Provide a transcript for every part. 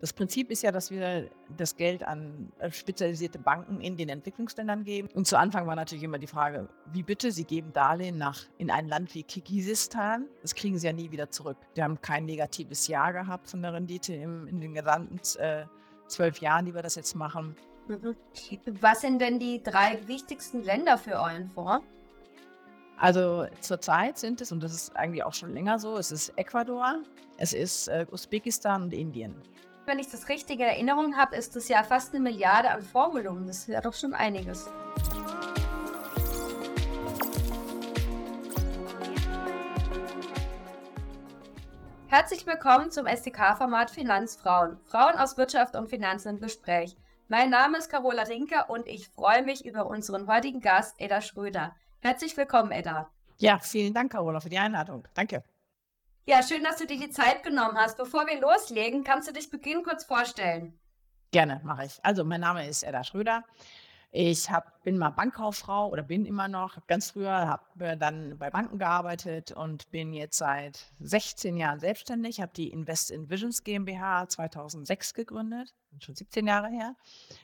Das Prinzip ist ja, dass wir das Geld an äh, spezialisierte Banken in den Entwicklungsländern geben. Und zu Anfang war natürlich immer die Frage, wie bitte, Sie geben Darlehen nach, in ein Land wie Kirgisistan. Das kriegen Sie ja nie wieder zurück. Wir haben kein negatives Jahr gehabt von der Rendite im, in den gesamten äh, zwölf Jahren, die wir das jetzt machen. Mhm. Was sind denn die drei wichtigsten Länder für euren Fonds? Also zurzeit sind es, und das ist eigentlich auch schon länger so, es ist Ecuador, es ist äh, Usbekistan und Indien. Wenn ich das richtige Erinnerung habe, ist das ja fast eine Milliarde an Fondsvolumen. Das ja doch schon einiges. Herzlich willkommen zum SDK-Format Finanzfrauen. Frauen aus Wirtschaft und Finanzen im Gespräch. Mein Name ist Carola Rinker und ich freue mich über unseren heutigen Gast, Edda Schröder. Herzlich willkommen, Edda. Ja, vielen Dank, Carola, für die Einladung. Danke. Ja, schön, dass du dir die Zeit genommen hast. Bevor wir loslegen, kannst du dich beginnen kurz vorstellen? Gerne, mache ich. Also, mein Name ist Edda Schröder. Ich hab, bin mal Bankkauffrau oder bin immer noch. Ganz früher habe dann bei Banken gearbeitet und bin jetzt seit 16 Jahren selbstständig. Habe die Invest in Visions GmbH 2006 gegründet, schon 17 Jahre her,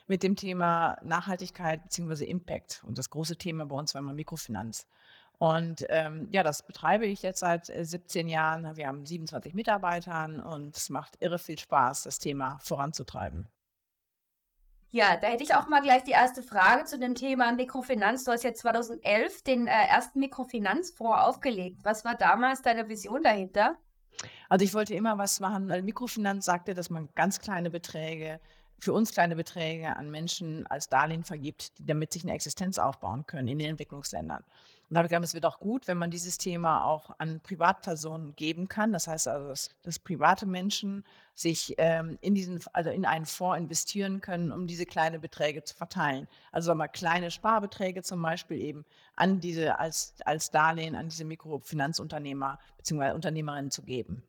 mit dem Thema Nachhaltigkeit bzw. Impact. Und das große Thema bei uns war immer Mikrofinanz. Und ähm, ja, das betreibe ich jetzt seit 17 äh, Jahren. Wir haben 27 Mitarbeitern und es macht irre viel Spaß, das Thema voranzutreiben. Ja, da hätte ich auch mal gleich die erste Frage zu dem Thema Mikrofinanz. Du hast ja 2011 den äh, ersten Mikrofinanzfonds aufgelegt. Was war damals deine Vision dahinter? Also ich wollte immer was machen, weil Mikrofinanz sagte, dass man ganz kleine Beträge für uns kleine Beträge an Menschen als Darlehen vergibt, damit sich eine Existenz aufbauen können in den Entwicklungsländern. Und da habe ich gedacht, es wird auch gut, wenn man dieses Thema auch an Privatpersonen geben kann. Das heißt also, dass, dass private Menschen sich ähm, in diesen, also in einen Fonds investieren können, um diese kleinen Beträge zu verteilen. Also sagen wir, kleine Sparbeträge zum Beispiel eben an diese als, als Darlehen an diese Mikrofinanzunternehmer bzw. Unternehmerinnen zu geben.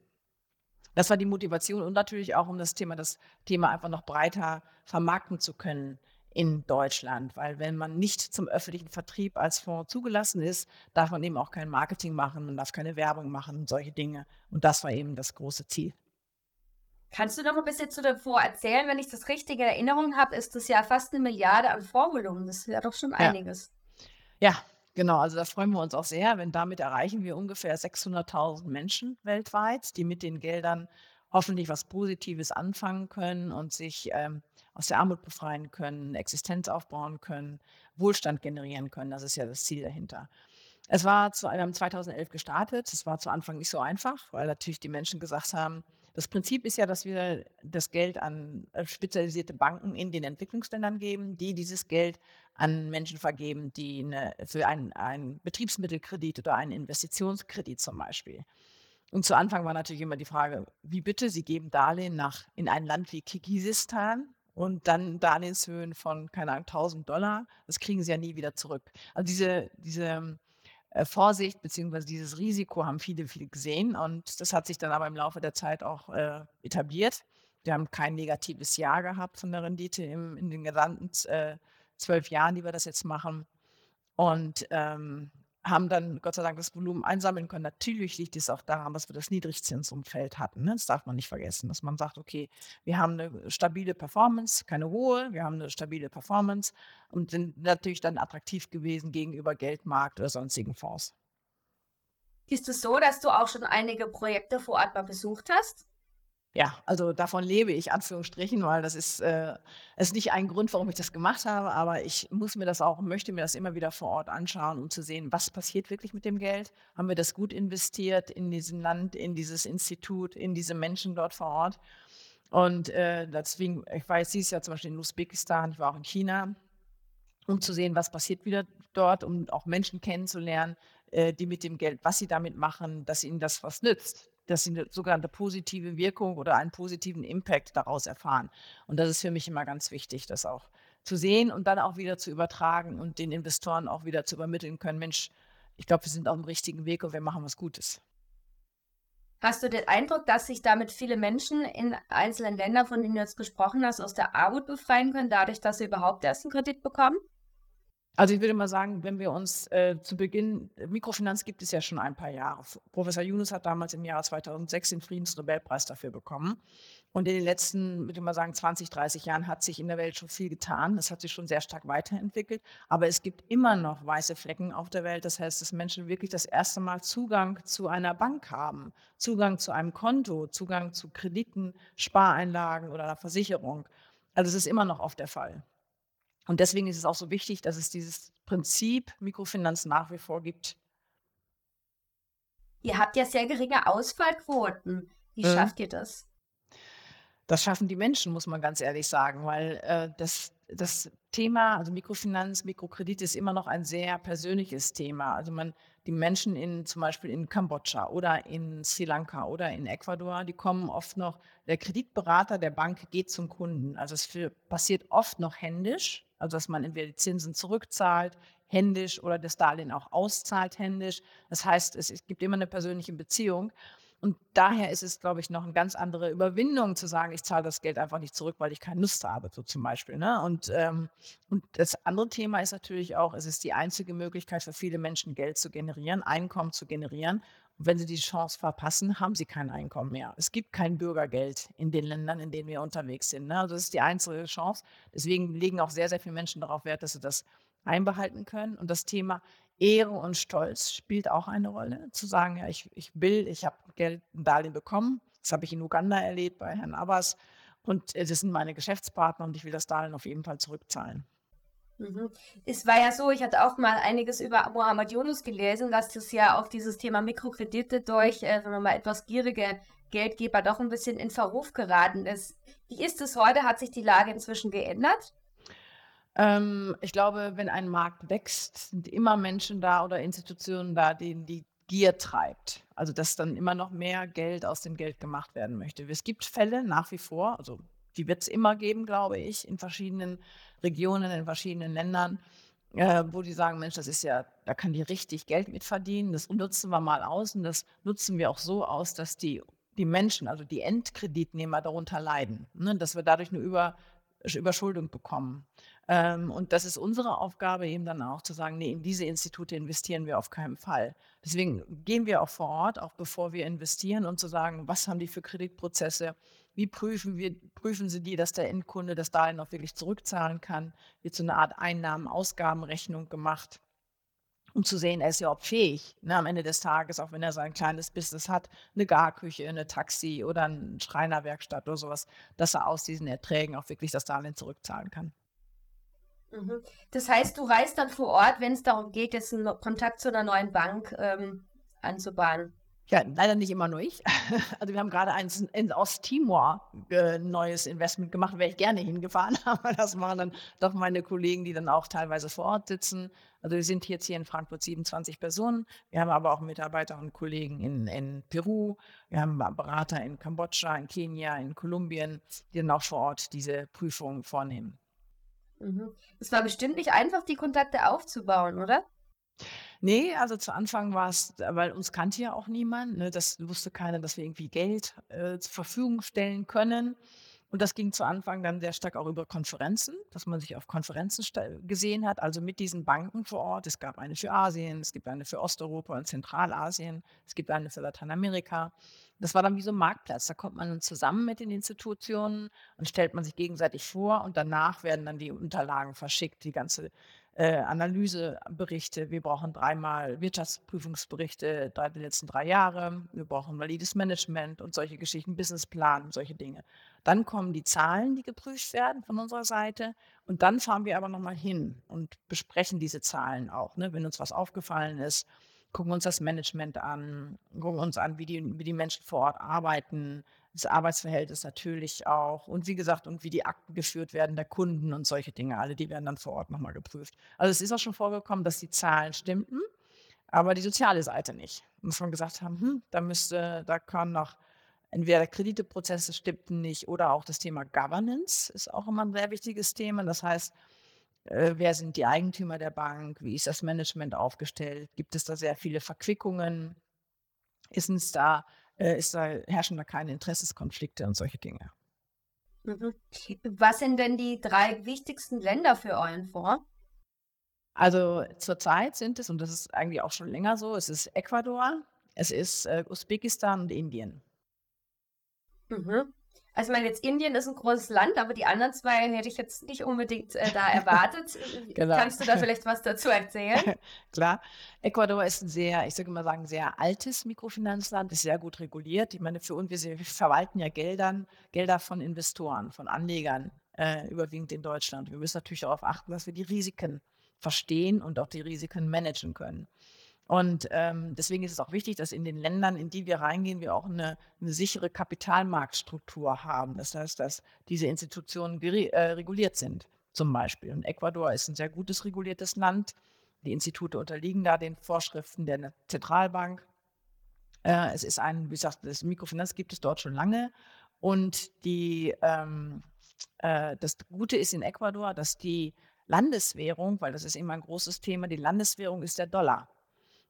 Das war die Motivation und natürlich auch, um das Thema, das Thema einfach noch breiter vermarkten zu können in Deutschland. Weil wenn man nicht zum öffentlichen Vertrieb als Fonds zugelassen ist, darf man eben auch kein Marketing machen, man darf keine Werbung machen und solche Dinge. Und das war eben das große Ziel. Kannst du noch ein bisschen zu dem Fonds erzählen? Wenn ich das richtige Erinnerung habe, ist das ja fast eine Milliarde an Fondsvolumen. Das ist ja doch schon einiges. Ja. ja, Genau, also da freuen wir uns auch sehr, wenn damit erreichen wir ungefähr 600.000 Menschen weltweit, die mit den Geldern hoffentlich was Positives anfangen können und sich ähm, aus der Armut befreien können, Existenz aufbauen können, Wohlstand generieren können. Das ist ja das Ziel dahinter. Es war zu, wir haben 2011 gestartet. Es war zu Anfang nicht so einfach, weil natürlich die Menschen gesagt haben, das Prinzip ist ja, dass wir das Geld an äh, spezialisierte Banken in den Entwicklungsländern geben, die dieses Geld an Menschen vergeben, die eine, für einen Betriebsmittelkredit oder einen Investitionskredit zum Beispiel. Und zu Anfang war natürlich immer die Frage, wie bitte, Sie geben Darlehen nach, in ein Land wie Kirgisistan und dann Darlehenshöhen von, keine Ahnung, 1000 Dollar. Das kriegen Sie ja nie wieder zurück. Also diese, diese äh, Vorsicht beziehungsweise dieses Risiko haben viele, viele gesehen und das hat sich dann aber im Laufe der Zeit auch äh, etabliert. Wir haben kein negatives Jahr gehabt von der Rendite im, in den gesamten äh, zwölf Jahren, die wir das jetzt machen. Und ähm, haben dann Gott sei Dank das Volumen einsammeln können. Natürlich liegt es auch daran, dass wir das Niedrigzinsumfeld hatten. Ne? Das darf man nicht vergessen, dass man sagt, okay, wir haben eine stabile Performance, keine hohe, wir haben eine stabile Performance und sind natürlich dann attraktiv gewesen gegenüber Geldmarkt oder sonstigen Fonds. Ist es so, dass du auch schon einige Projekte vor Ort mal besucht hast? Ja, also davon lebe ich, Anführungsstrichen, weil das ist, äh, ist nicht ein Grund, warum ich das gemacht habe, aber ich muss mir das auch, möchte mir das immer wieder vor Ort anschauen, um zu sehen, was passiert wirklich mit dem Geld. Haben wir das gut investiert in diesem Land, in dieses Institut, in diese Menschen dort vor Ort? Und äh, deswegen, ich war jetzt dieses Jahr zum Beispiel in Usbekistan, ich war auch in China, um zu sehen, was passiert wieder dort, um auch Menschen kennenzulernen, äh, die mit dem Geld, was sie damit machen, dass ihnen das was nützt dass sie eine sogenannte positive Wirkung oder einen positiven Impact daraus erfahren. Und das ist für mich immer ganz wichtig, das auch zu sehen und dann auch wieder zu übertragen und den Investoren auch wieder zu übermitteln können, Mensch, ich glaube, wir sind auf dem richtigen Weg und wir machen was Gutes. Hast du den Eindruck, dass sich damit viele Menschen in einzelnen Ländern, von denen du jetzt gesprochen hast, aus der Armut befreien können, dadurch, dass sie überhaupt erst einen Kredit bekommen? Also ich würde mal sagen, wenn wir uns äh, zu Beginn, Mikrofinanz gibt es ja schon ein paar Jahre. Professor Yunus hat damals im Jahr 2006 den Friedensnobelpreis dafür bekommen. Und in den letzten, würde ich mal sagen, 20, 30 Jahren hat sich in der Welt schon viel getan. Das hat sich schon sehr stark weiterentwickelt. Aber es gibt immer noch weiße Flecken auf der Welt. Das heißt, dass Menschen wirklich das erste Mal Zugang zu einer Bank haben, Zugang zu einem Konto, Zugang zu Krediten, Spareinlagen oder einer Versicherung. Also es ist immer noch oft der Fall. Und deswegen ist es auch so wichtig, dass es dieses Prinzip Mikrofinanz nach wie vor gibt. Ihr habt ja sehr geringe Ausfallquoten. Wie mhm. schafft ihr das? Das schaffen die Menschen, muss man ganz ehrlich sagen, weil äh, das, das Thema, also Mikrofinanz, Mikrokredit ist immer noch ein sehr persönliches Thema. Also man, die Menschen in zum Beispiel in Kambodscha oder in Sri Lanka oder in Ecuador, die kommen oft noch, der Kreditberater der Bank geht zum Kunden. Also es passiert oft noch händisch, also dass man entweder die Zinsen zurückzahlt, händisch oder das Darlehen auch auszahlt händisch. Das heißt, es, gibt immer eine persönliche Beziehung. Und daher ist es, glaube ich, noch eine ganz andere Überwindung zu sagen, ich zahle das Geld einfach nicht zurück, weil ich keine Lust habe, so zum Beispiel. Ne? Und, ähm, und das andere Thema ist natürlich auch, es ist die einzige Möglichkeit für viele Menschen, Geld zu generieren, Einkommen zu generieren. Und wenn sie die Chance verpassen, haben sie kein Einkommen mehr. Es gibt kein Bürgergeld in den Ländern, in denen wir unterwegs sind. Ne? Also das ist die einzige Chance. Deswegen legen auch sehr, sehr viele Menschen darauf Wert, dass sie das einbehalten können. Und das Thema Ehre und Stolz spielt auch eine Rolle. Zu sagen, ja, ich, ich will, ich habe Geld, ein Darlehen bekommen. Das habe ich in Uganda erlebt bei Herrn Abbas. Und das sind meine Geschäftspartner und ich will das Darlehen auf jeden Fall zurückzahlen. Mhm. Es war ja so, ich hatte auch mal einiges über Mohammed Yunus gelesen, dass das ja auf dieses Thema Mikrokredite durch, äh, sagen wir mal, etwas gierige Geldgeber doch ein bisschen in Verruf geraten ist. Wie ist es heute? Hat sich die Lage inzwischen geändert? Ähm, ich glaube, wenn ein Markt wächst, sind immer Menschen da oder Institutionen da, denen die Gier treibt. Also dass dann immer noch mehr Geld aus dem Geld gemacht werden möchte. Es gibt Fälle nach wie vor, also die wird es immer geben, glaube ich, in verschiedenen Regionen, in verschiedenen Ländern, äh, wo die sagen, Mensch, das ist ja, da kann die richtig Geld mit verdienen. Das nutzen wir mal aus und das nutzen wir auch so aus, dass die, die Menschen, also die Endkreditnehmer darunter leiden. Ne? Dass wir dadurch eine Über, Überschuldung bekommen. Ähm, und das ist unsere Aufgabe eben dann auch zu sagen, nee, in diese Institute investieren wir auf keinen Fall. Deswegen gehen wir auch vor Ort, auch bevor wir investieren und zu sagen, was haben die für Kreditprozesse, wie prüfen, wir, prüfen sie die, dass der Endkunde das Darlehen auch wirklich zurückzahlen kann, wird so eine Art Einnahmen-Ausgabenrechnung gemacht um zu sehen, er ist ja auch fähig, ne, am Ende des Tages, auch wenn er sein kleines Business hat, eine Garküche, eine Taxi oder eine Schreinerwerkstatt oder sowas, dass er aus diesen Erträgen auch wirklich das Darlehen zurückzahlen kann. Mhm. Das heißt, du reist dann vor Ort, wenn es darum geht, jetzt einen Kontakt zu einer neuen Bank ähm, anzubahnen. Ja, leider nicht immer nur ich. Also wir haben gerade eins in Osttimor äh, neues Investment gemacht, wäre ich gerne hingefahren, aber das waren dann doch meine Kollegen, die dann auch teilweise vor Ort sitzen. Also wir sind jetzt hier in Frankfurt 27 Personen. Wir haben aber auch Mitarbeiter und Kollegen in, in Peru. Wir haben Berater in Kambodscha, in Kenia, in Kolumbien, die dann auch vor Ort diese Prüfungen vornehmen. Mhm. Es war bestimmt nicht einfach, die Kontakte aufzubauen, oder? Nee, also zu Anfang war es, weil uns kannte ja auch niemand, ne? Das wusste keiner, dass wir irgendwie Geld äh, zur Verfügung stellen können. Und das ging zu Anfang dann sehr stark auch über Konferenzen, dass man sich auf Konferenzen gesehen hat, also mit diesen Banken vor Ort. Es gab eine für Asien, es gibt eine für Osteuropa und Zentralasien, es gibt eine für Lateinamerika. Das war dann wie so ein Marktplatz. Da kommt man dann zusammen mit den Institutionen und stellt man sich gegenseitig vor und danach werden dann die Unterlagen verschickt, die ganze äh, Analyseberichte. Wir brauchen dreimal Wirtschaftsprüfungsberichte drei, die letzten drei Jahre. Wir brauchen valides Management und solche Geschichten, Businessplan und solche Dinge. Dann kommen die Zahlen, die geprüft werden von unserer Seite. Und dann fahren wir aber nochmal hin und besprechen diese Zahlen auch, ne, wenn uns was aufgefallen ist gucken uns das Management an, gucken uns an, wie die, wie die Menschen vor Ort arbeiten, das Arbeitsverhältnis natürlich auch und wie gesagt, und wie die Akten geführt werden der Kunden und solche Dinge, alle, die werden dann vor Ort nochmal geprüft. Also es ist auch schon vorgekommen, dass die Zahlen stimmten, aber die soziale Seite nicht. Und wir gesagt haben, hm, da müsste, da kann noch entweder Krediteprozesse stimmten nicht oder auch das Thema Governance ist auch immer ein sehr wichtiges Thema. Das heißt, äh, wer sind die Eigentümer der Bank? Wie ist das Management aufgestellt? Gibt es da sehr viele Verquickungen? Ist es da, äh, ist da, herrschen da keine Interessenskonflikte und solche Dinge? Mhm. Was sind denn die drei wichtigsten Länder für euren Fonds? Also zurzeit sind es, und das ist eigentlich auch schon länger so, es ist Ecuador, es ist äh, Usbekistan und Indien. Mhm. Also ich meine, jetzt Indien ist ein großes Land, aber die anderen zwei hätte ich jetzt nicht unbedingt äh, da erwartet. genau. Kannst du da vielleicht was dazu erzählen? Klar. Ecuador ist ein sehr, ich sage mal sagen, sehr altes Mikrofinanzland, ist sehr gut reguliert. Ich meine, für uns, wir verwalten ja Geldern, Gelder von Investoren, von Anlegern, äh, überwiegend in Deutschland. Wir müssen natürlich darauf achten, dass wir die Risiken verstehen und auch die Risiken managen können. Und ähm, deswegen ist es auch wichtig, dass in den Ländern, in die wir reingehen, wir auch eine, eine sichere Kapitalmarktstruktur haben. Das heißt, dass diese Institutionen äh, reguliert sind, zum Beispiel. Und Ecuador ist ein sehr gutes reguliertes Land. Die Institute unterliegen da den Vorschriften der Zentralbank. Äh, es ist ein, wie gesagt, das Mikrofinanz gibt es dort schon lange. Und die, ähm, äh, das Gute ist in Ecuador, dass die Landeswährung, weil das ist immer ein großes Thema, die Landeswährung ist der Dollar.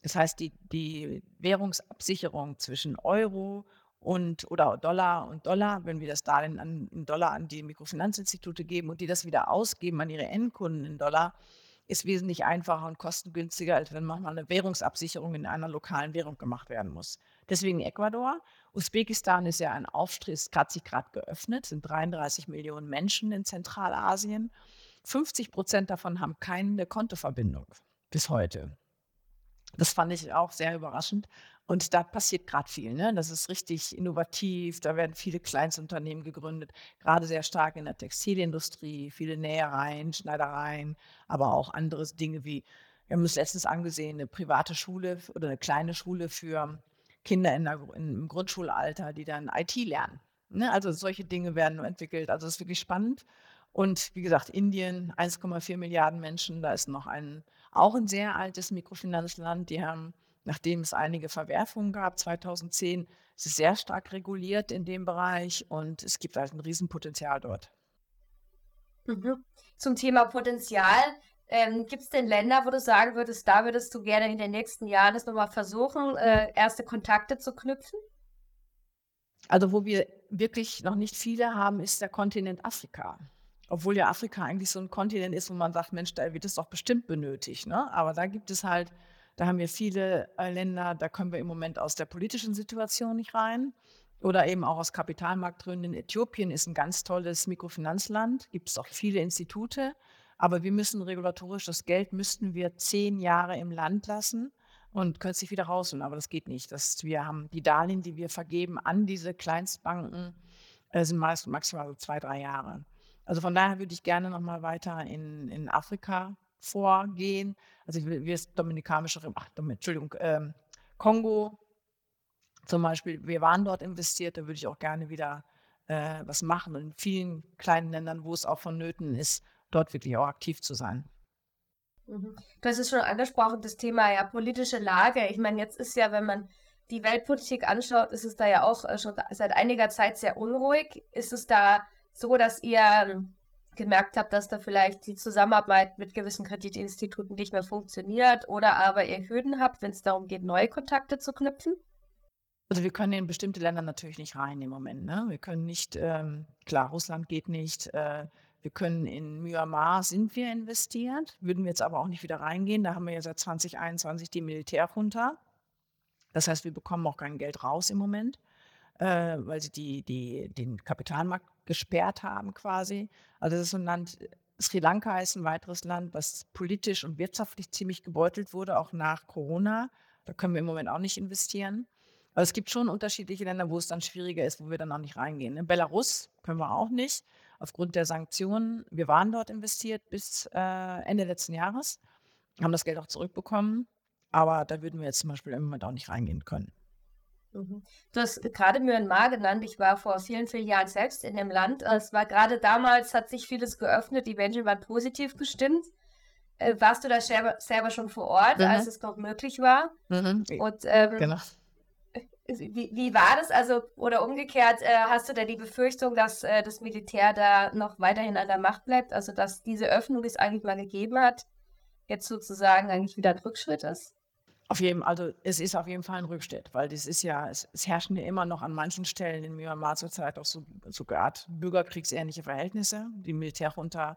Das heißt, die, die Währungsabsicherung zwischen Euro und oder Dollar und Dollar, wenn wir das Darlehen an, in Dollar an die Mikrofinanzinstitute geben und die das wieder ausgeben an ihre Endkunden in Dollar, ist wesentlich einfacher und kostengünstiger, als wenn manchmal eine Währungsabsicherung in einer lokalen Währung gemacht werden muss. Deswegen Ecuador. Usbekistan ist ja ein Aufstieg, hat sich gerade geöffnet, sind 33 Millionen Menschen in Zentralasien. 50 Prozent davon haben keine Kontoverbindung bis heute. Das fand ich auch sehr überraschend. Und da passiert gerade viel. Ne? Das ist richtig innovativ. Da werden viele Kleinstunternehmen gegründet, gerade sehr stark in der Textilindustrie, viele Nähereien, Schneidereien, aber auch andere Dinge wie, wir haben es letztens angesehen, eine private Schule oder eine kleine Schule für Kinder in der, im Grundschulalter, die dann IT lernen. Ne? Also solche Dinge werden entwickelt. Also es ist wirklich spannend. Und wie gesagt, Indien, 1,4 Milliarden Menschen, da ist noch ein auch ein sehr altes Mikrofinanzland. Die haben, nachdem es einige Verwerfungen gab, 2010, es ist sehr stark reguliert in dem Bereich und es gibt halt ein Riesenpotenzial dort. Mhm. Zum Thema Potenzial, ähm, gibt es denn Länder, wo du sagen würdest, da würdest du gerne in den nächsten Jahren das nochmal versuchen, äh, erste Kontakte zu knüpfen? Also wo wir wirklich noch nicht viele haben, ist der Kontinent Afrika. Obwohl ja Afrika eigentlich so ein Kontinent ist, wo man sagt, Mensch, da wird es doch bestimmt benötigt. Ne? Aber da gibt es halt, da haben wir viele äh, Länder, da können wir im Moment aus der politischen Situation nicht rein. Oder eben auch aus Kapitalmarktgründen. Äthiopien ist ein ganz tolles Mikrofinanzland, gibt es auch viele Institute. Aber wir müssen regulatorisch, das Geld müssten wir zehn Jahre im Land lassen und können sich wieder rausholen. Aber das geht nicht. Das, wir haben die Darlehen, die wir vergeben an diese Kleinstbanken, äh, sind meist maximal so zwei, drei Jahre. Also von daher würde ich gerne noch mal weiter in, in Afrika vorgehen. Also wie es Dominikanische, ach, Entschuldigung, ähm, Kongo zum Beispiel, wir waren dort investiert, da würde ich auch gerne wieder äh, was machen und in vielen kleinen Ländern, wo es auch vonnöten ist, dort wirklich auch aktiv zu sein. Mhm. Du hast es schon angesprochen, das Thema ja politische Lage. Ich meine, jetzt ist ja, wenn man die Weltpolitik anschaut, ist es da ja auch äh, schon seit einiger Zeit sehr unruhig. Ist es da so, dass ihr gemerkt habt, dass da vielleicht die Zusammenarbeit mit gewissen Kreditinstituten nicht mehr funktioniert oder aber ihr Hürden habt, wenn es darum geht, neue Kontakte zu knüpfen? Also wir können in bestimmte Länder natürlich nicht rein im Moment. Ne? Wir können nicht, ähm, klar, Russland geht nicht. Äh, wir können in Myanmar sind wir investiert, würden wir jetzt aber auch nicht wieder reingehen. Da haben wir ja seit 2021 die Militärjunta. Das heißt, wir bekommen auch kein Geld raus im Moment, äh, weil sie die, die, den Kapitalmarkt gesperrt haben quasi. Also das ist so ein Land, Sri Lanka ist ein weiteres Land, was politisch und wirtschaftlich ziemlich gebeutelt wurde, auch nach Corona. Da können wir im Moment auch nicht investieren. Aber es gibt schon unterschiedliche Länder, wo es dann schwieriger ist, wo wir dann auch nicht reingehen. In Belarus können wir auch nicht, aufgrund der Sanktionen. Wir waren dort investiert bis äh, Ende letzten Jahres, haben das Geld auch zurückbekommen. Aber da würden wir jetzt zum Beispiel im Moment auch nicht reingehen können. Mhm. Du hast gerade Myanmar genannt. Ich war vor vielen, vielen Jahren selbst in dem Land. Es war gerade damals, hat sich vieles geöffnet. Die Menschen waren positiv gestimmt. Äh, warst du da selber, selber schon vor Ort, mhm. als es noch möglich war? Mhm. Und ähm, genau. Wie, wie, war das? Also, oder umgekehrt, äh, hast du da die Befürchtung, dass äh, das Militär da noch weiterhin an der Macht bleibt? Also, dass diese Öffnung, die es eigentlich mal gegeben hat, jetzt sozusagen eigentlich wieder ein Rückschritt ist? Auf jeden, also es ist auf jeden Fall ein Rückschritt, weil das ist ja, es, es herrschen ja immer noch an manchen Stellen in Myanmar zurzeit auch so, so Art bürgerkriegsähnliche Verhältnisse. Die Militärjunta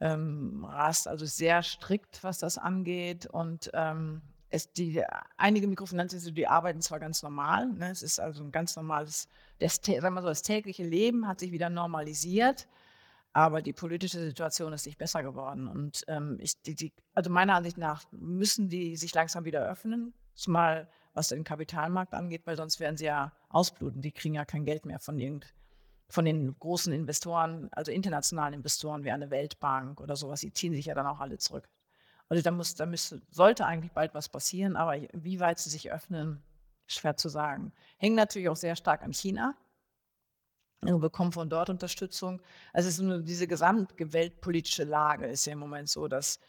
ähm, rast also sehr strikt, was das angeht und ähm, es die einige Mikrofinanzinstitute, die arbeiten zwar ganz normal, ne? es ist also ein ganz normales das sagen wir so, das tägliche Leben hat sich wieder normalisiert, aber die politische Situation ist nicht besser geworden und, ähm, ich die die also meiner Ansicht nach müssen die sich langsam wieder öffnen, zumal was den Kapitalmarkt angeht, weil sonst werden sie ja ausbluten. Die kriegen ja kein Geld mehr von irgend von den großen Investoren, also internationalen Investoren wie eine Weltbank oder sowas. Die ziehen sich ja dann auch alle zurück. Also da muss, da müsste, sollte eigentlich bald was passieren, aber wie weit sie sich öffnen, schwer zu sagen. Hängt natürlich auch sehr stark an China. Wir bekommen von dort Unterstützung. Also es ist nur diese gesamte weltpolitische Lage ist ja im Moment so, dass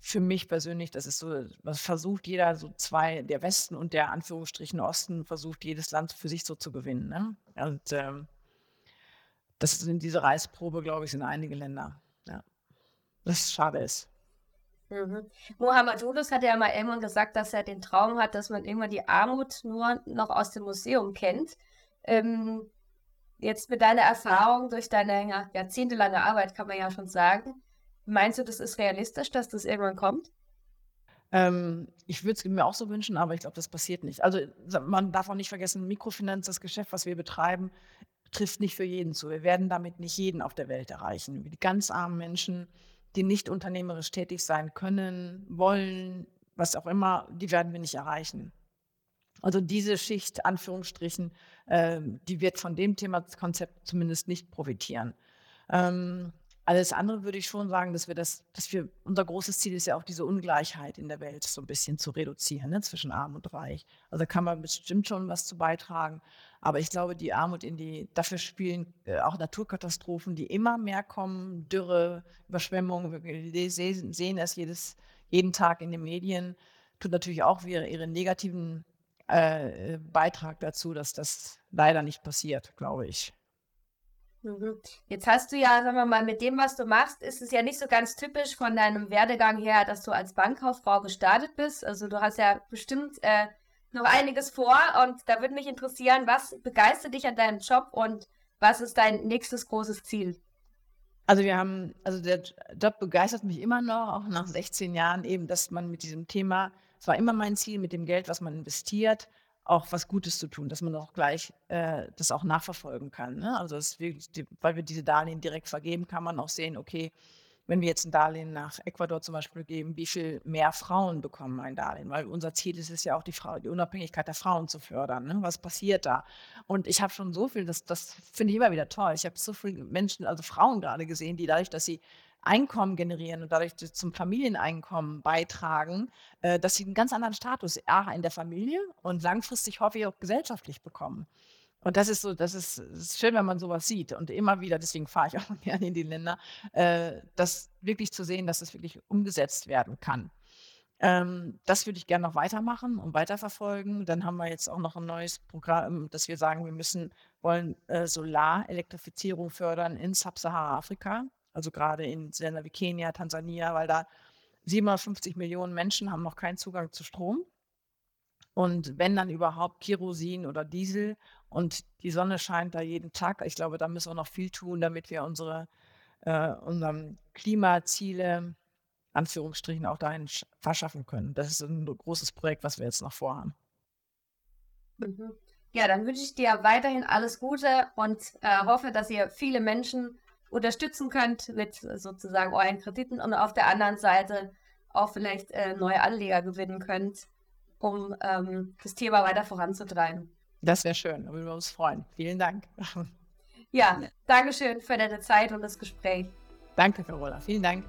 für mich persönlich, das ist so, was versucht jeder, so zwei, der Westen und der Anführungsstrichen Osten, versucht jedes Land für sich so zu gewinnen. Ne? Und ähm, das sind diese Reisprobe, glaube ich, sind einige Länder. Ja. Das schade ist. Mhm. Mohammed Yunus hat ja mal irgendwann gesagt, dass er den Traum hat, dass man irgendwann die Armut nur noch aus dem Museum kennt. Ähm, jetzt mit deiner Erfahrung durch deine ja, jahrzehntelange Arbeit, kann man ja schon sagen, meinst du, das ist realistisch, dass das irgendwann kommt? Ähm, ich würde es mir auch so wünschen, aber ich glaube, das passiert nicht. Also man darf auch nicht vergessen, Mikrofinanz, das Geschäft, was wir betreiben, trifft nicht für jeden zu. Wir werden damit nicht jeden auf der Welt erreichen. Die ganz armen Menschen, die nicht unternehmerisch tätig sein können, wollen, was auch immer, die werden wir nicht erreichen. Also diese Schicht, Anführungsstrichen, äh, die wird von dem Thema-Konzept zumindest nicht profitieren. Ähm, alles andere würde ich schon sagen, dass wir das, dass wir, unser großes Ziel ist ja auch diese Ungleichheit in der Welt so ein bisschen zu reduzieren, ne, zwischen Arm und Reich. Also da kann man bestimmt schon was zu beitragen. Aber ich glaube, die Armut in die, dafür spielen äh, auch Naturkatastrophen, die immer mehr kommen, Dürre, Überschwemmungen, wir sehen, sehen es jedes, jeden Tag in den Medien, tut natürlich auch ihre, ihre negativen äh, Beitrag dazu, dass das leider nicht passiert, glaube ich. Mhm. Jetzt hast du ja, sagen wir mal, mit dem, was du machst, ist es ja nicht so ganz typisch von deinem Werdegang her, dass du als Bankkauffrau gestartet bist. Also du hast ja bestimmt äh, noch einiges vor und da würde mich interessieren, was begeistert dich an deinem Job und was ist dein nächstes großes Ziel? Also wir haben, also der Job begeistert mich immer noch, auch nach 16 Jahren eben, dass man mit diesem Thema, es war immer mein Ziel, mit dem Geld, was man investiert, auch was Gutes zu tun, dass man auch gleich äh, das auch nachverfolgen kann. Ne? Also wir, weil wir diese Darlehen direkt vergeben, kann man auch sehen, okay, wenn wir jetzt ein Darlehen nach Ecuador zum Beispiel geben, wie viel mehr Frauen bekommen ein Darlehen? Weil unser Ziel ist es ja auch, die, Frau, die Unabhängigkeit der Frauen zu fördern. Ne? Was passiert da? Und ich habe schon so viel, das, das finde ich immer wieder toll. Ich habe so viele Menschen, also Frauen gerade gesehen, die dadurch, dass sie Einkommen generieren und dadurch zum Familieneinkommen beitragen, äh, dass sie einen ganz anderen Status A in der Familie und langfristig hoffe ich auch gesellschaftlich bekommen. Und das ist so, das ist, ist schön, wenn man sowas sieht und immer wieder, deswegen fahre ich auch gerne in die Länder, äh, das wirklich zu sehen, dass das wirklich umgesetzt werden kann. Ähm, das würde ich gerne noch weitermachen und weiterverfolgen. Dann haben wir jetzt auch noch ein neues Programm, dass wir sagen, wir müssen, wollen äh, Solarelektrifizierung fördern in Sub-Sahara-Afrika also gerade in Ländern wie Kenia, Tansania, weil da 750 Millionen Menschen haben noch keinen Zugang zu Strom. Und wenn dann überhaupt Kerosin oder Diesel und die Sonne scheint da jeden Tag. Ich glaube, da müssen wir noch viel tun, damit wir unsere äh, unseren Klimaziele, Anführungsstrichen, auch dahin verschaffen können. Das ist ein großes Projekt, was wir jetzt noch vorhaben. Mhm. Ja, dann wünsche ich dir weiterhin alles Gute und äh, hoffe, dass ihr viele Menschen unterstützen könnt mit sozusagen euren Krediten und auf der anderen Seite auch vielleicht äh, neue Anleger gewinnen könnt, um ähm, das Thema weiter voranzutreiben. Das wäre schön, da würden wir uns freuen. Vielen Dank. Ja, Dankeschön für deine Zeit und das Gespräch. Danke, Carola. Vielen Dank.